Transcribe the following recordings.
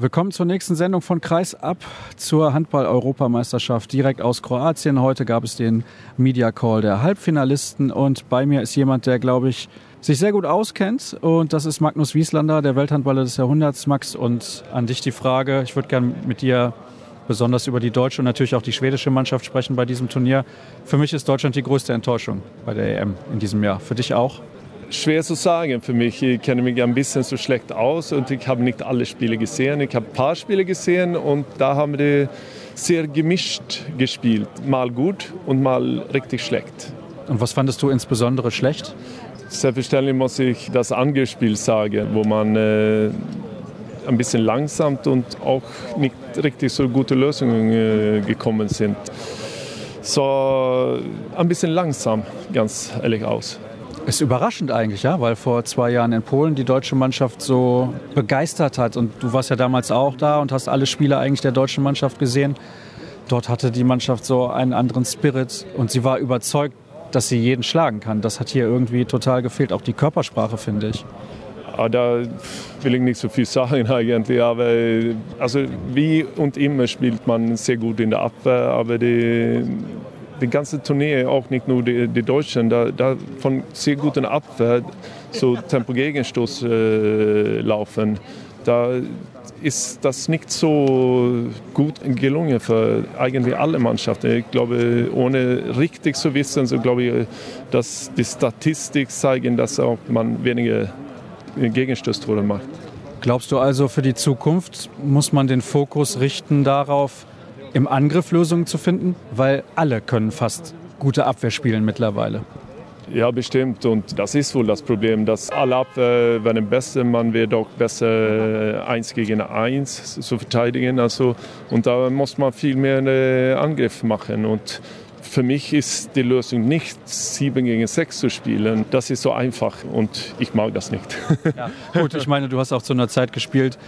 Willkommen zur nächsten Sendung von Kreis ab zur Handball-Europameisterschaft direkt aus Kroatien. Heute gab es den Media Call der Halbfinalisten und bei mir ist jemand, der, glaube ich, sich sehr gut auskennt und das ist Magnus Wieslander, der Welthandballer des Jahrhunderts. Max, und an dich die Frage, ich würde gerne mit dir besonders über die deutsche und natürlich auch die schwedische Mannschaft sprechen bei diesem Turnier. Für mich ist Deutschland die größte Enttäuschung bei der EM in diesem Jahr. Für dich auch? Schwer zu sagen für mich. Ich kenne mich ein bisschen so schlecht aus und ich habe nicht alle Spiele gesehen. Ich habe ein paar Spiele gesehen und da haben die sehr gemischt gespielt. Mal gut und mal richtig schlecht. Und was fandest du insbesondere schlecht? Selbstverständlich muss ich das Angriffsspiel sagen, wo man äh, ein bisschen langsam und auch nicht richtig so gute Lösungen äh, gekommen sind. So ein bisschen langsam, ganz ehrlich aus. Ist überraschend eigentlich, ja, weil vor zwei Jahren in Polen die deutsche Mannschaft so begeistert hat. Und du warst ja damals auch da und hast alle Spiele eigentlich der deutschen Mannschaft gesehen. Dort hatte die Mannschaft so einen anderen Spirit und sie war überzeugt, dass sie jeden schlagen kann. Das hat hier irgendwie total gefehlt. Auch die Körpersprache, finde ich. Ja, da will ich nicht so viel sagen eigentlich, aber also wie und immer spielt man sehr gut in der Abwehr, aber die, die ganze Tournee, auch nicht nur die, die Deutschen, da, da von sehr guten Abwehr so Tempo-Gegenstoß äh, laufen, da ist das nicht so gut gelungen für eigentlich alle Mannschaften. Ich glaube, ohne richtig zu wissen, so glaube ich, dass die Statistik zeigen, dass auch man weniger Gegenstößtore macht. Glaubst du also, für die Zukunft muss man den Fokus richten darauf, im Angriff Lösungen zu finden? Weil alle können fast gute Abwehr spielen mittlerweile. Ja, bestimmt. Und das ist wohl das Problem, dass alle Abwehr werden besser, man wird auch besser eins gegen eins zu verteidigen. Also, und da muss man viel mehr Angriff machen. Und für mich ist die Lösung nicht 7 gegen 6 zu spielen. Das ist so einfach und ich mag das nicht. Ja, gut, ich meine, du hast auch zu einer Zeit gespielt,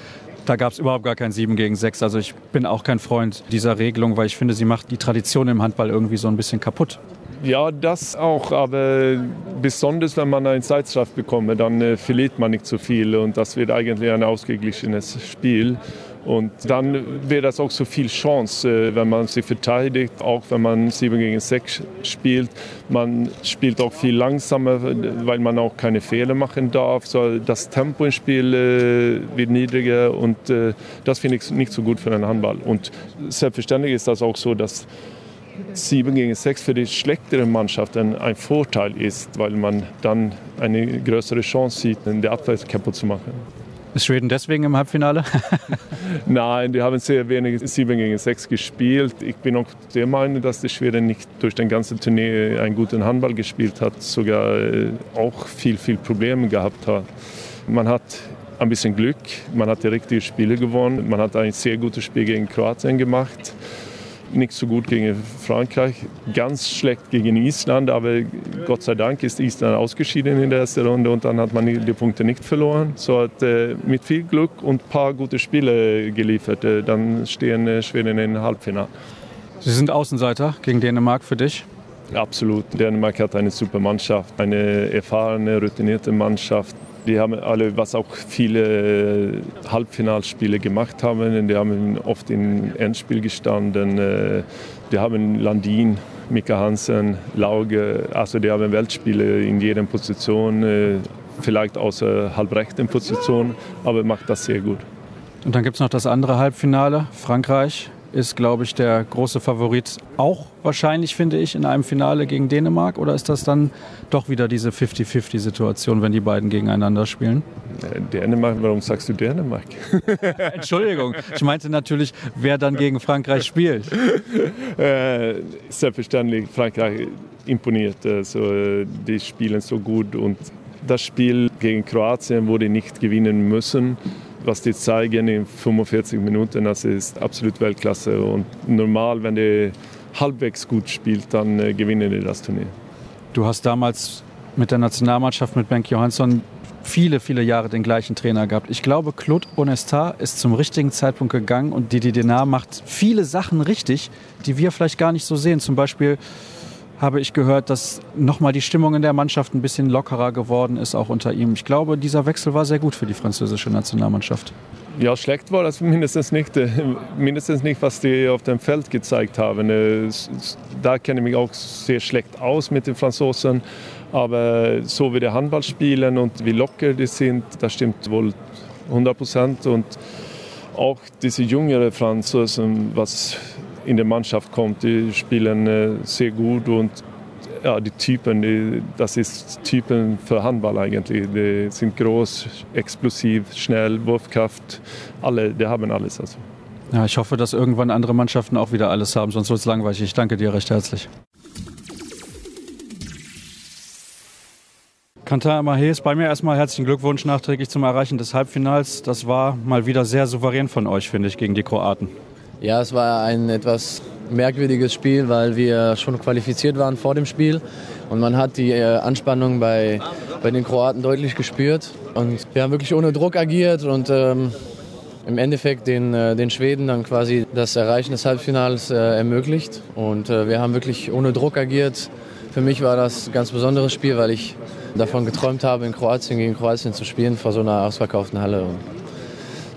da gab es überhaupt gar kein 7 gegen 6. Also ich bin auch kein Freund dieser Regelung, weil ich finde, sie macht die Tradition im Handball irgendwie so ein bisschen kaputt. Ja, das auch, aber besonders wenn man einen Zeitstraff bekommt, dann äh, verliert man nicht so viel und das wird eigentlich ein ausgeglichenes Spiel. Und dann wäre das auch so viel Chance, äh, wenn man sich verteidigt, auch wenn man 7 gegen 6 spielt. Man spielt auch viel langsamer, weil man auch keine Fehler machen darf. So das Tempo im Spiel äh, wird niedriger und äh, das finde ich nicht so gut für den Handball. Und selbstverständlich ist das auch so, dass 7 gegen 6 für die schlechtere Mannschaften ein Vorteil ist, weil man dann eine größere Chance sieht, der Abwehr kaputt zu machen. Ist Schweden deswegen im Halbfinale? Nein, die haben sehr wenig 7 gegen 6 gespielt. Ich bin auch der Meinung, dass die Schweden nicht durch den ganzen Turnier einen guten Handball gespielt hat, sogar äh, auch viel, viel Probleme gehabt hat. Man hat ein bisschen Glück, man hat die richtigen Spiele gewonnen, man hat ein sehr gutes Spiel gegen Kroatien gemacht nicht so gut gegen Frankreich, ganz schlecht gegen Island, aber Gott sei Dank ist Island ausgeschieden in der ersten Runde und dann hat man die Punkte nicht verloren. So hat äh, mit viel Glück und ein paar gute Spiele geliefert, äh, dann stehen äh, Schweden in Halbfinale. Sie sind Außenseiter gegen Dänemark für dich? Absolut. Dänemark hat eine super Mannschaft, eine erfahrene, routinierte Mannschaft. Die haben alle, was auch viele Halbfinalspiele gemacht haben, die haben oft im Endspiel gestanden. Äh, die haben Landin, Mika Hansen, Lauge, also die haben Weltspiele in jeder Position, äh, vielleicht außer halbrechten Position, aber macht das sehr gut. Und dann gibt es noch das andere Halbfinale, Frankreich ist, glaube ich, der große Favorit auch wahrscheinlich, finde ich, in einem Finale gegen Dänemark? Oder ist das dann doch wieder diese 50-50-Situation, wenn die beiden gegeneinander spielen? Dänemark, warum sagst du Dänemark? Entschuldigung, ich meinte natürlich, wer dann gegen Frankreich spielt. Äh, selbstverständlich, Frankreich imponiert. Also, die spielen so gut und das Spiel gegen Kroatien wurde nicht gewinnen müssen was die zeigen in 45 Minuten, das ist absolut Weltklasse. Und normal, wenn die halbwegs gut spielt, dann äh, gewinnen die das Turnier. Du hast damals mit der Nationalmannschaft, mit Benk Johansson, viele, viele Jahre den gleichen Trainer gehabt. Ich glaube, Claude Onestar ist zum richtigen Zeitpunkt gegangen und Didi Denar macht viele Sachen richtig, die wir vielleicht gar nicht so sehen. Zum Beispiel habe ich gehört, dass nochmal die Stimmung in der Mannschaft ein bisschen lockerer geworden ist, auch unter ihm. Ich glaube, dieser Wechsel war sehr gut für die französische Nationalmannschaft. Ja, schlecht war das mindestens nicht, äh, mindestens nicht, was die auf dem Feld gezeigt haben. Äh, da kenne ich mich auch sehr schlecht aus mit den Franzosen. Aber so wie die Handball spielen und wie locker die sind, das stimmt wohl 100 Prozent. Und auch diese jüngeren Franzosen, was in der Mannschaft kommt, die spielen äh, sehr gut und ja, die Typen, die, das ist Typen für Handball eigentlich. Die sind groß, explosiv, schnell, Wurfkraft. Alle, die haben alles. Also. Ja, ich hoffe, dass irgendwann andere Mannschaften auch wieder alles haben, sonst wird es langweilig. Ich danke dir recht herzlich. Kantar Mahes, bei mir erstmal herzlichen Glückwunsch nachträglich zum Erreichen des Halbfinals. Das war mal wieder sehr souverän von euch, finde ich, gegen die Kroaten. Ja, es war ein etwas merkwürdiges Spiel, weil wir schon qualifiziert waren vor dem Spiel. Und man hat die äh, Anspannung bei, bei den Kroaten deutlich gespürt. Und wir haben wirklich ohne Druck agiert und ähm, im Endeffekt den, äh, den Schweden dann quasi das Erreichen des Halbfinals äh, ermöglicht. Und äh, wir haben wirklich ohne Druck agiert. Für mich war das ein ganz besonderes Spiel, weil ich davon geträumt habe, in Kroatien gegen Kroatien zu spielen vor so einer ausverkauften Halle.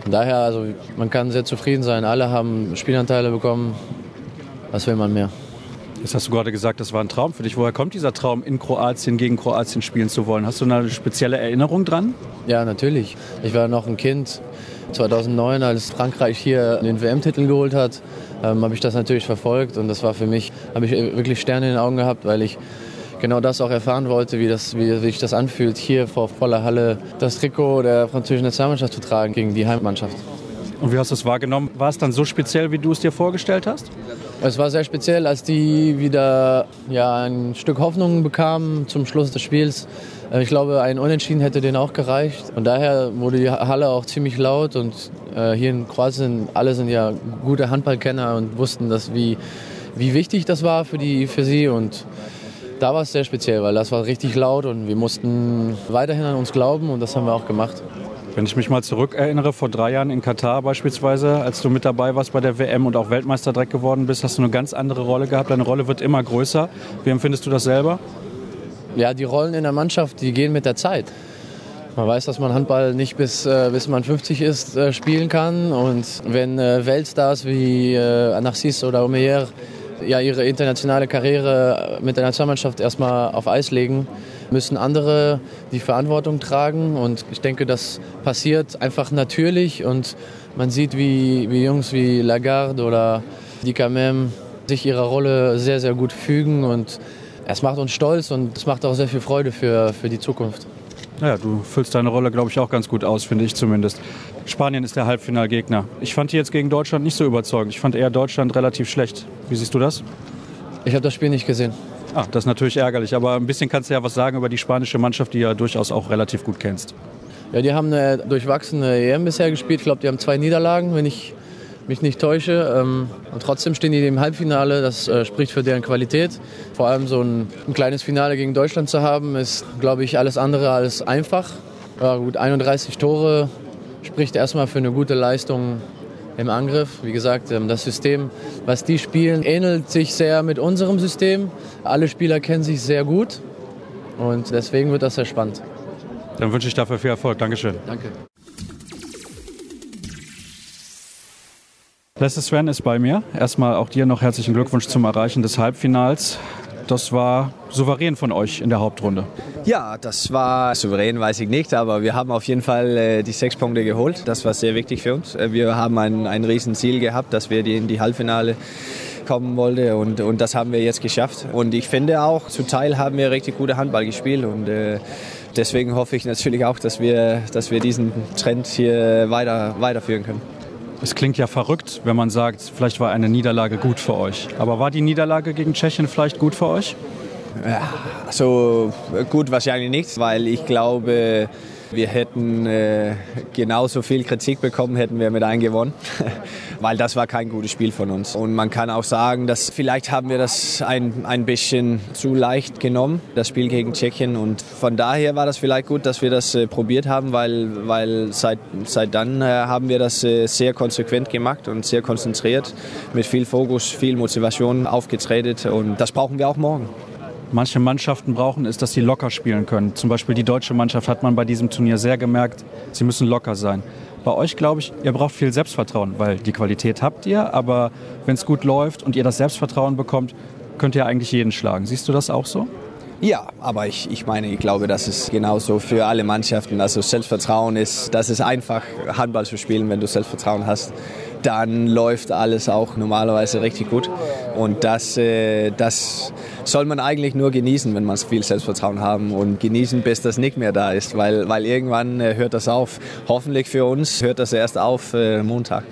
Von daher, also man kann sehr zufrieden sein. Alle haben Spielanteile bekommen. Was will man mehr? Jetzt hast du gerade gesagt, das war ein Traum für dich. Woher kommt dieser Traum, in Kroatien gegen Kroatien spielen zu wollen? Hast du eine spezielle Erinnerung dran? Ja, natürlich. Ich war noch ein Kind. 2009, als Frankreich hier den WM-Titel geholt hat, ähm, habe ich das natürlich verfolgt und das war für mich, habe ich wirklich Sterne in den Augen gehabt, weil ich genau das auch erfahren wollte, wie, das, wie, sich das anfühlt, hier vor voller Halle das Trikot der französischen Nationalmannschaft zu tragen gegen die Heimmannschaft. Und wie hast du es wahrgenommen? War es dann so speziell, wie du es dir vorgestellt hast? Es war sehr speziell, als die wieder ja, ein Stück Hoffnung bekamen zum Schluss des Spiels. Äh, ich glaube, ein Unentschieden hätte denen auch gereicht. Und daher wurde die Halle auch ziemlich laut. Und äh, hier in Kroatien, alle sind ja gute Handballkenner und wussten, dass wie, wie wichtig das war für, die, für sie. Und da war es sehr speziell, weil das war richtig laut und wir mussten weiterhin an uns glauben und das haben wir auch gemacht. Wenn ich mich mal zurückerinnere, vor drei Jahren in Katar beispielsweise, als du mit dabei warst bei der WM und auch Weltmeister direkt geworden bist, hast du eine ganz andere Rolle gehabt. Deine Rolle wird immer größer. Wie empfindest du das selber? Ja, die Rollen in der Mannschaft, die gehen mit der Zeit. Man weiß, dass man Handball nicht bis, äh, bis man 50 ist äh, spielen kann. Und wenn äh, Weltstars wie äh, Anarcis oder Omeyer ja, ihre internationale Karriere mit der Nationalmannschaft erstmal auf Eis legen, müssen andere die Verantwortung tragen. Und ich denke, das passiert einfach natürlich. Und man sieht, wie, wie Jungs wie Lagarde oder Dikamem sich ihrer Rolle sehr, sehr gut fügen. Und es macht uns stolz und es macht auch sehr viel Freude für, für die Zukunft. Ja, du füllst deine Rolle, glaube ich, auch ganz gut aus, finde ich zumindest. Spanien ist der Halbfinalgegner. Ich fand die jetzt gegen Deutschland nicht so überzeugend. Ich fand eher Deutschland relativ schlecht. Wie siehst du das? Ich habe das Spiel nicht gesehen. Ah, das ist natürlich ärgerlich, aber ein bisschen kannst du ja was sagen über die spanische Mannschaft, die du ja durchaus auch relativ gut kennst. Ja, die haben eine durchwachsene EM bisher gespielt. Ich glaube, die haben zwei Niederlagen, wenn ich mich nicht täusche. Ähm, und trotzdem stehen die im Halbfinale. Das äh, spricht für deren Qualität. Vor allem so ein, ein kleines Finale gegen Deutschland zu haben, ist, glaube ich, alles andere als einfach. Ja, gut, 31 Tore spricht erstmal für eine gute Leistung im Angriff. Wie gesagt, ähm, das System, was die spielen, ähnelt sich sehr mit unserem System. Alle Spieler kennen sich sehr gut und deswegen wird das sehr spannend. Dann wünsche ich dafür viel Erfolg. Dankeschön. Danke. Lester Sven ist bei mir. Erstmal auch dir noch herzlichen Glückwunsch zum Erreichen des Halbfinals. Das war souverän von euch in der Hauptrunde. Ja, das war souverän, weiß ich nicht, aber wir haben auf jeden Fall äh, die sechs Punkte geholt. Das war sehr wichtig für uns. Äh, wir haben ein, ein Riesenziel gehabt, dass wir in die Halbfinale kommen wollten und, und das haben wir jetzt geschafft. Und ich finde auch, zu Teil haben wir richtig gute Handball gespielt und äh, deswegen hoffe ich natürlich auch, dass wir, dass wir diesen Trend hier weiter, weiterführen können. Es klingt ja verrückt, wenn man sagt, vielleicht war eine Niederlage gut für euch. Aber war die Niederlage gegen Tschechien vielleicht gut für euch? Ja, also gut wahrscheinlich nicht, weil ich glaube, wir hätten äh, genauso viel Kritik bekommen, hätten wir mit einem gewonnen, weil das war kein gutes Spiel von uns. Und man kann auch sagen, dass vielleicht haben wir das ein, ein bisschen zu leicht genommen, das Spiel gegen Tschechien. Und von daher war das vielleicht gut, dass wir das äh, probiert haben, weil, weil seit, seit dann äh, haben wir das sehr konsequent gemacht und sehr konzentriert, mit viel Fokus, viel Motivation aufgetreten. Und das brauchen wir auch morgen. Manche Mannschaften brauchen, ist, dass sie locker spielen können. Zum Beispiel die deutsche Mannschaft hat man bei diesem Turnier sehr gemerkt, sie müssen locker sein. Bei euch glaube ich, ihr braucht viel Selbstvertrauen, weil die Qualität habt ihr, aber wenn es gut läuft und ihr das Selbstvertrauen bekommt, könnt ihr eigentlich jeden schlagen. Siehst du das auch so? Ja, aber ich, ich meine, ich glaube, das ist genauso für alle Mannschaften. Also Selbstvertrauen ist, das ist einfach, Handball zu spielen, wenn du Selbstvertrauen hast dann läuft alles auch normalerweise richtig gut. Und das, äh, das soll man eigentlich nur genießen, wenn man viel Selbstvertrauen haben und genießen, bis das nicht mehr da ist, weil, weil irgendwann äh, hört das auf. Hoffentlich für uns hört das erst auf äh, Montag.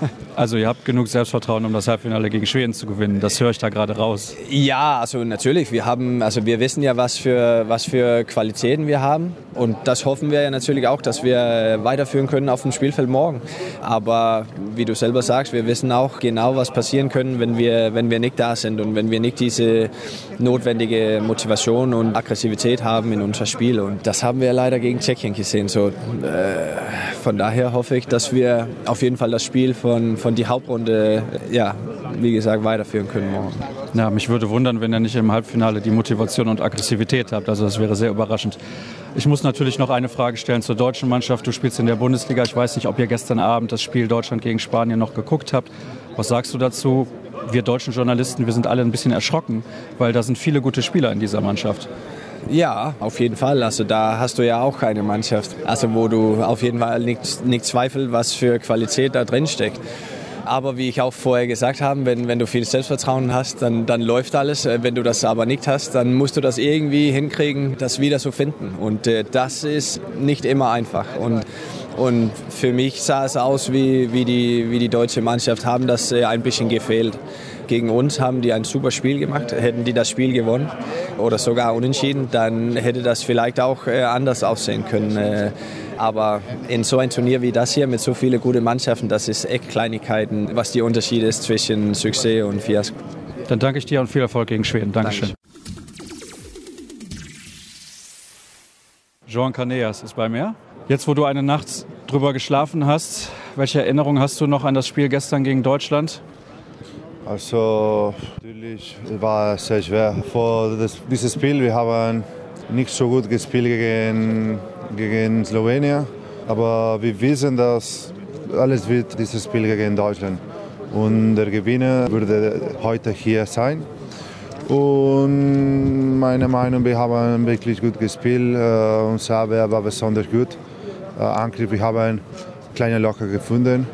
Also ihr habt genug Selbstvertrauen, um das Halbfinale gegen Schweden zu gewinnen. Das höre ich da gerade raus. Ja, also natürlich. Wir haben, also wir wissen ja, was für, was für Qualitäten wir haben. Und das hoffen wir ja natürlich auch, dass wir weiterführen können auf dem Spielfeld morgen. Aber wie du selber sagst, wir wissen auch genau, was passieren können, wenn wir, wenn wir nicht da sind und wenn wir nicht diese notwendige Motivation und Aggressivität haben in unser Spiel. Und das haben wir leider gegen Tschechien gesehen. So, äh, von daher hoffe ich, dass wir auf jeden Fall das Spiel von, von die Hauptrunde, ja, wie gesagt, weiterführen können morgen. Ja, mich würde wundern, wenn ihr nicht im Halbfinale die Motivation und Aggressivität habt. Also das wäre sehr überraschend. Ich muss natürlich noch eine Frage stellen zur deutschen Mannschaft. Du spielst in der Bundesliga. Ich weiß nicht, ob ihr gestern Abend das Spiel Deutschland gegen Spanien noch geguckt habt. Was sagst du dazu? Wir deutschen Journalisten, wir sind alle ein bisschen erschrocken, weil da sind viele gute Spieler in dieser Mannschaft. Ja, auf jeden Fall. Also da hast du ja auch keine Mannschaft. Also wo du auf jeden Fall nicht, nicht zweifelst, was für Qualität da drin steckt. Aber wie ich auch vorher gesagt habe, wenn, wenn du viel Selbstvertrauen hast, dann, dann läuft alles. Äh, wenn du das aber nicht hast, dann musst du das irgendwie hinkriegen, das wieder zu finden. Und äh, das ist nicht immer einfach. Und, und für mich sah es aus, wie, wie, die, wie die deutsche Mannschaft haben das äh, ein bisschen gefehlt. Gegen uns haben die ein super Spiel gemacht. Hätten die das Spiel gewonnen oder sogar unentschieden, dann hätte das vielleicht auch äh, anders aussehen können. Aber in so ein Turnier wie das hier mit so vielen guten Mannschaften, das ist echt Kleinigkeiten, was die Unterschied ist zwischen Success und Fiasko. Dann danke ich dir und viel Erfolg gegen Schweden. Dankeschön. Jean Caneas ist bei mir. Jetzt, wo du eine Nacht drüber geschlafen hast, welche Erinnerung hast du noch an das Spiel gestern gegen Deutschland? Also natürlich war es sehr schwer. Vor das, dieses Spiel wir haben nicht so gut gespielt gegen gegen Slowenien. Aber wir wissen, dass alles wird dieses Spiel gegen Deutschland. Und der Gewinner würde heute hier sein. Und meine Meinung, wir haben wirklich gut gespielt. Äh, unser Abwehr war besonders gut. Äh, Angriff, wir haben kleine Locker gefunden.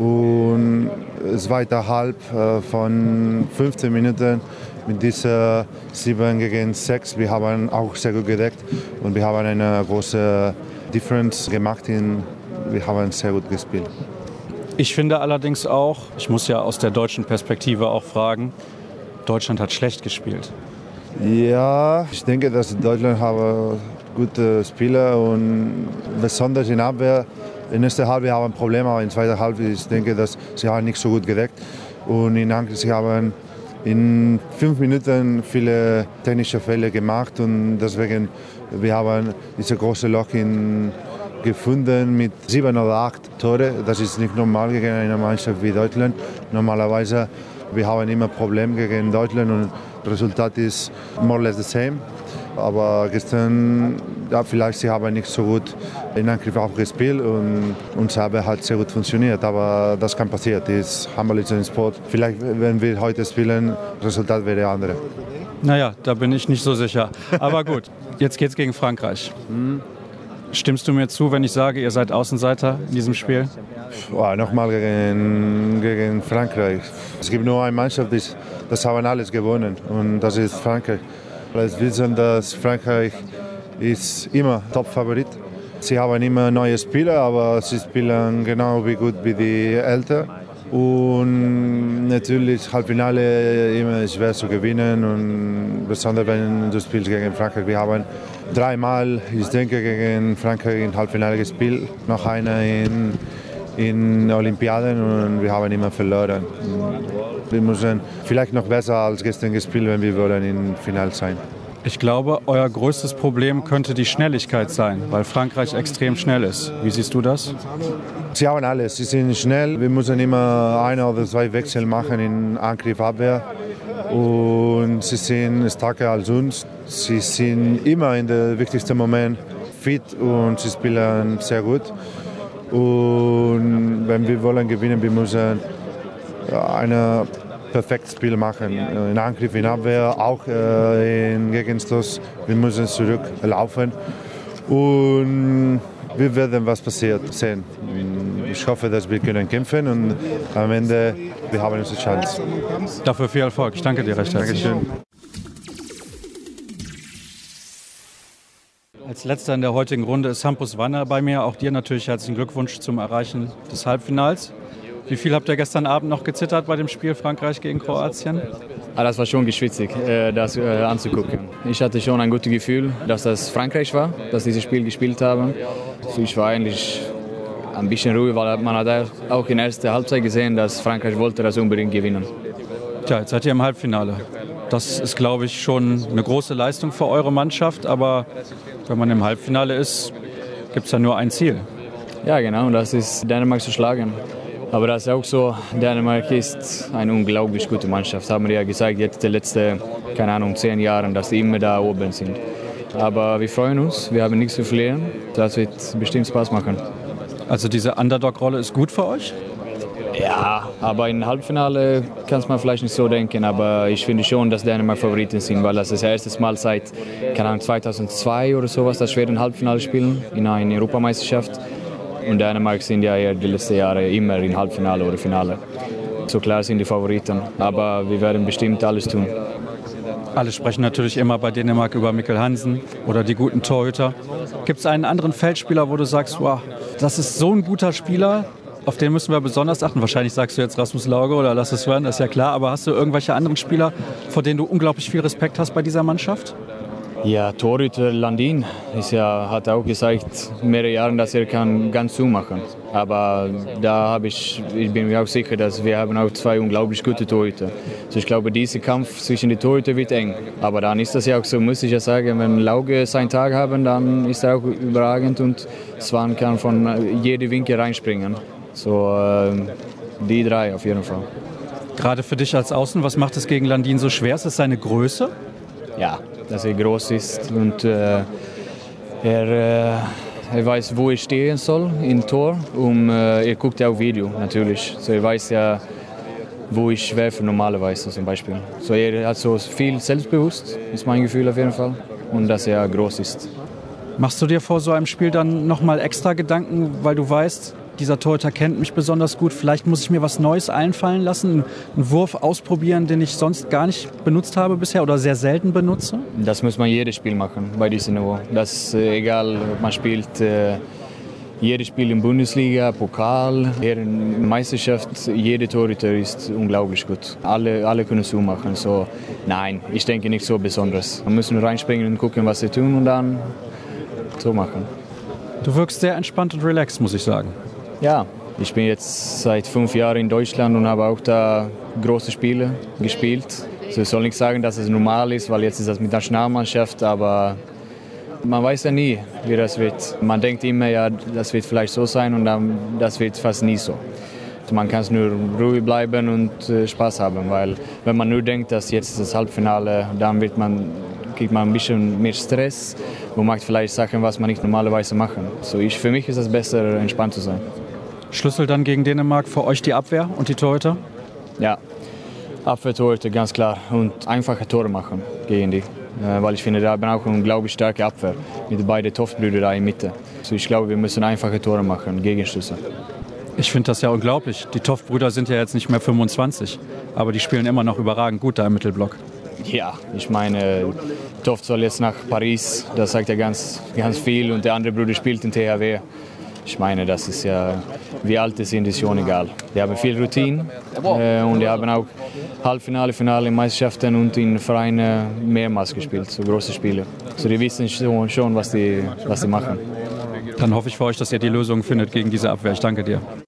Und zweite Halb äh, von 15 Minuten mit dieser 7 gegen 6. Wir haben auch sehr gut gedeckt und wir haben eine große Difference gemacht. In, wir haben sehr gut gespielt. Ich finde allerdings auch, ich muss ja aus der deutschen Perspektive auch fragen, Deutschland hat schlecht gespielt. Ja, ich denke, dass Deutschland habe gute Spieler und besonders in Abwehr. In der ersten Halbzeit haben wir ein Problem, aber in der zweiten Halbzeit ich denke, dass sie haben nicht so gut gedeckt und in Angriff sie haben in fünf Minuten viele technische Fälle gemacht und deswegen wir haben diese große Loch in, gefunden mit sieben oder acht Tore. Das ist nicht normal gegen eine Mannschaft wie Deutschland. Normalerweise wir haben immer Probleme gegen Deutschland und das Resultat ist more or less the same. Aber gestern, ja, vielleicht sie haben nicht so gut in Angriff gespielt und unser Abwehr hat sehr gut funktioniert. Aber das kann passieren. Das Handball ist ein Sport. Vielleicht, wenn wir heute spielen, das Resultat wäre andere. Naja, da bin ich nicht so sicher. Aber gut, jetzt geht es gegen Frankreich. Hm. Stimmst du mir zu, wenn ich sage, ihr seid Außenseiter in diesem Spiel? Oh, Nochmal gegen, gegen Frankreich. Es gibt nur eine Mannschaft, die, das haben alles gewonnen und das ist Frankreich. Wir wissen, dass Frankreich ist immer Top-Favorit. Sie haben immer neue Spieler, aber sie spielen genau wie gut wie die Älteren. Und natürlich Halbfinale immer schwer zu gewinnen und besonders wenn du spielst gegen Frankreich. Wir haben dreimal, ich denke, gegen Frankreich im Halbfinale gespielt, noch einer in, in Olympiaden und wir haben immer verloren. Wir müssen vielleicht noch besser als gestern gespielt, wenn wir wollen im Finale sein. Ich glaube, euer größtes Problem könnte die Schnelligkeit sein, weil Frankreich extrem schnell ist. Wie siehst du das? Sie haben alles. Sie sind schnell. Wir müssen immer ein oder zwei Wechsel machen in Angriff, Abwehr. und sie sind stärker als uns. Sie sind immer in den wichtigsten Moment fit und sie spielen sehr gut. Und wenn wir wollen gewinnen, wir müssen ein perfektes Spiel machen. In Angriff, in Abwehr, auch in Gegenstoß. Wir müssen zurücklaufen. Und wir werden was passiert sehen. Ich hoffe, dass wir können kämpfen und am Ende wir haben unsere Chance. Dafür viel Erfolg. Ich danke dir recht herzlich. Dankeschön. Als letzter in der heutigen Runde ist Hampus Wanner bei mir. Auch dir natürlich herzlichen Glückwunsch zum Erreichen des Halbfinals. Wie viel habt ihr gestern Abend noch gezittert bei dem Spiel Frankreich gegen Kroatien? Ah, das war schon geschwitzig, äh, das äh, anzugucken. Ich hatte schon ein gutes Gefühl, dass das Frankreich war, dass dieses Spiel gespielt haben. Also ich war eigentlich ein bisschen ruhig, weil man hat auch in der ersten Halbzeit gesehen, dass Frankreich wollte das unbedingt gewinnen. Tja, jetzt seid ihr im Halbfinale. Das ist, glaube ich, schon eine große Leistung für eure Mannschaft. Aber wenn man im Halbfinale ist, gibt es ja nur ein Ziel. Ja, genau, das ist Dänemark zu schlagen. Aber das ist auch so, Dänemark ist eine unglaublich gute Mannschaft. Das haben wir ja gesagt, jetzt die letzten, keine Ahnung, zehn Jahre, dass die immer da oben sind. Aber wir freuen uns, wir haben nichts zu verlieren. Das wird bestimmt Spaß machen. Also diese Underdog-Rolle ist gut für euch? Ja, aber im Halbfinale kann man vielleicht nicht so denken, aber ich finde schon, dass Dänemark Favoriten sind, weil das ist das erste Mal seit keine Ahnung, 2002 oder sowas, dass ein Halbfinale spielen in einer Europameisterschaft. Und Dänemark sind ja die letzten Jahre immer im Halbfinale oder Finale. So klar sind die Favoriten, aber wir werden bestimmt alles tun. Alle sprechen natürlich immer bei Dänemark über Mikkel Hansen oder die guten Torhüter. Gibt es einen anderen Feldspieler, wo du sagst, wow, das ist so ein guter Spieler, auf den müssen wir besonders achten? Wahrscheinlich sagst du jetzt Rasmus Lauge oder lass es das ist ja klar. Aber hast du irgendwelche anderen Spieler, vor denen du unglaublich viel Respekt hast bei dieser Mannschaft? Ja, Torhüter Landin ist ja, hat auch gesagt, mehrere Jahre, dass er kann ganz zumachen. Aber da habe ich, ich bin mir auch sicher, dass wir haben auch zwei unglaublich gute Torhüter. Also ich glaube, dieser Kampf zwischen den Torhütern wird eng. Aber dann ist das ja auch so, muss ich ja sagen, wenn Lauge seinen Tag haben, dann ist er auch überragend und Swan kann von jedem Winkel reinspringen. So äh, die drei auf jeden Fall. Gerade für dich als Außen, was macht es gegen Landin so schwer? Ist es seine Größe? Ja, dass er groß ist und äh, er, äh, er weiß, wo er stehen soll im Tor. Und äh, er guckt ja auch Video natürlich. So er weiß ja, wo ich werfe normalerweise zum Beispiel. So er hat so viel selbstbewusst, ist mein Gefühl auf jeden Fall. Und dass er groß ist. Machst du dir vor so einem Spiel dann nochmal extra Gedanken, weil du weißt, dieser Torhüter kennt mich besonders gut. Vielleicht muss ich mir was Neues einfallen lassen, einen Wurf ausprobieren, den ich sonst gar nicht benutzt habe bisher oder sehr selten benutze? Das muss man jedes Spiel machen bei diesem Niveau. Das ist äh, egal, ob man spielt äh, jedes Spiel in Bundesliga, Pokal, in Meisterschaft, jeder Torhüter ist unglaublich gut. Alle, alle können so machen. So, nein, ich denke nicht so besonders. Man muss nur reinspringen und gucken, was sie tun und dann so machen. Du wirkst sehr entspannt und relaxed, muss ich sagen. Ja, ich bin jetzt seit fünf Jahren in Deutschland und habe auch da große Spiele gespielt. Also ich soll nicht sagen, dass es normal ist, weil jetzt ist das mit der Nationalmannschaft, aber man weiß ja nie, wie das wird. Man denkt immer, ja, das wird vielleicht so sein und dann, das wird fast nie so. Man kann nur ruhig bleiben und äh, Spaß haben, weil wenn man nur denkt, dass jetzt das Halbfinale, dann wird man, kriegt man ein bisschen mehr Stress und macht vielleicht Sachen, was man nicht normalerweise machen. So ich, für mich ist es besser, entspannt zu sein. Schlüssel dann gegen Dänemark für euch die Abwehr und die Torhüter? Ja, Abwehr, Torhüter, ganz klar. Und einfache Tore machen gegen die. Weil ich finde, da haben auch eine unglaublich starke Abwehr mit beiden Toftbrüdern da in der Mitte. Also ich glaube, wir müssen einfache Tore machen, Gegenstöße. Ich finde das ja unglaublich. Die Toft-Brüder sind ja jetzt nicht mehr 25, aber die spielen immer noch überragend gut da im Mittelblock. Ja, ich meine, Toft soll jetzt nach Paris, das sagt ja ganz, ganz viel und der andere Bruder spielt in THW. Ich meine, das ist ja, wie alt sie sind, ist schon egal. Die haben viel Routine äh, und die haben auch Halbfinale, Finale in Meisterschaften und in Vereinen mehrmals gespielt, so große Spiele. So die wissen schon, was die, was die machen. Dann hoffe ich für euch, dass ihr die Lösung findet gegen diese Abwehr. Ich danke dir.